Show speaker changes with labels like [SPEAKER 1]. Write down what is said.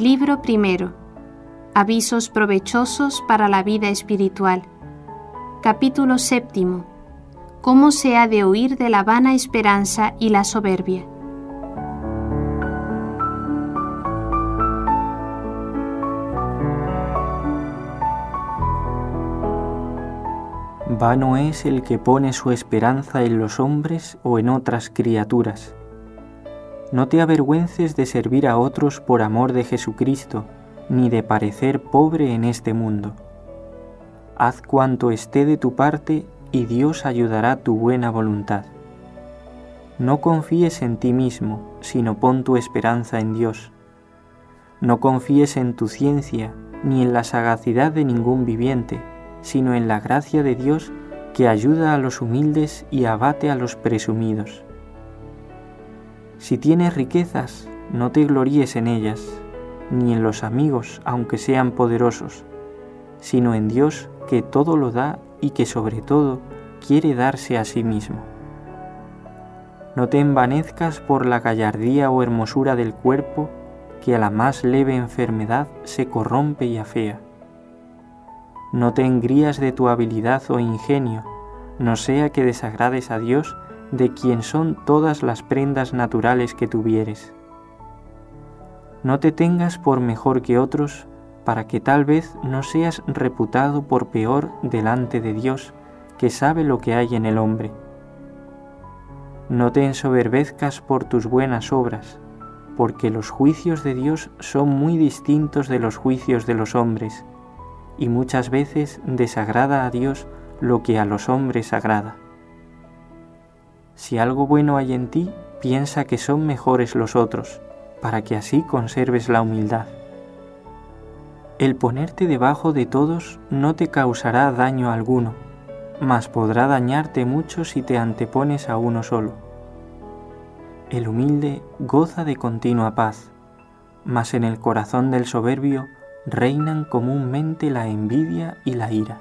[SPEAKER 1] Libro primero. Avisos provechosos para la vida espiritual. Capítulo séptimo. Cómo se ha de huir de la vana esperanza y la soberbia.
[SPEAKER 2] Vano es el que pone su esperanza en los hombres o en otras criaturas. No te avergüences de servir a otros por amor de Jesucristo, ni de parecer pobre en este mundo. Haz cuanto esté de tu parte y Dios ayudará tu buena voluntad. No confíes en ti mismo, sino pon tu esperanza en Dios. No confíes en tu ciencia, ni en la sagacidad de ningún viviente, sino en la gracia de Dios que ayuda a los humildes y abate a los presumidos. Si tienes riquezas, no te gloríes en ellas, ni en los amigos, aunque sean poderosos, sino en Dios que todo lo da y que sobre todo quiere darse a sí mismo. No te envanezcas por la gallardía o hermosura del cuerpo, que a la más leve enfermedad se corrompe y afea no te engrías de tu habilidad o ingenio, no sea que desagrades a Dios de quien son todas las prendas naturales que tuvieres. No te tengas por mejor que otros, para que tal vez no seas reputado por peor delante de Dios, que sabe lo que hay en el hombre. No te ensoberbezcas por tus buenas obras, porque los juicios de Dios son muy distintos de los juicios de los hombres, y muchas veces desagrada a Dios lo que a los hombres agrada. Si algo bueno hay en ti, piensa que son mejores los otros, para que así conserves la humildad. El ponerte debajo de todos no te causará daño alguno, mas podrá dañarte mucho si te antepones a uno solo. El humilde goza de continua paz, mas en el corazón del soberbio reinan comúnmente la envidia y la ira.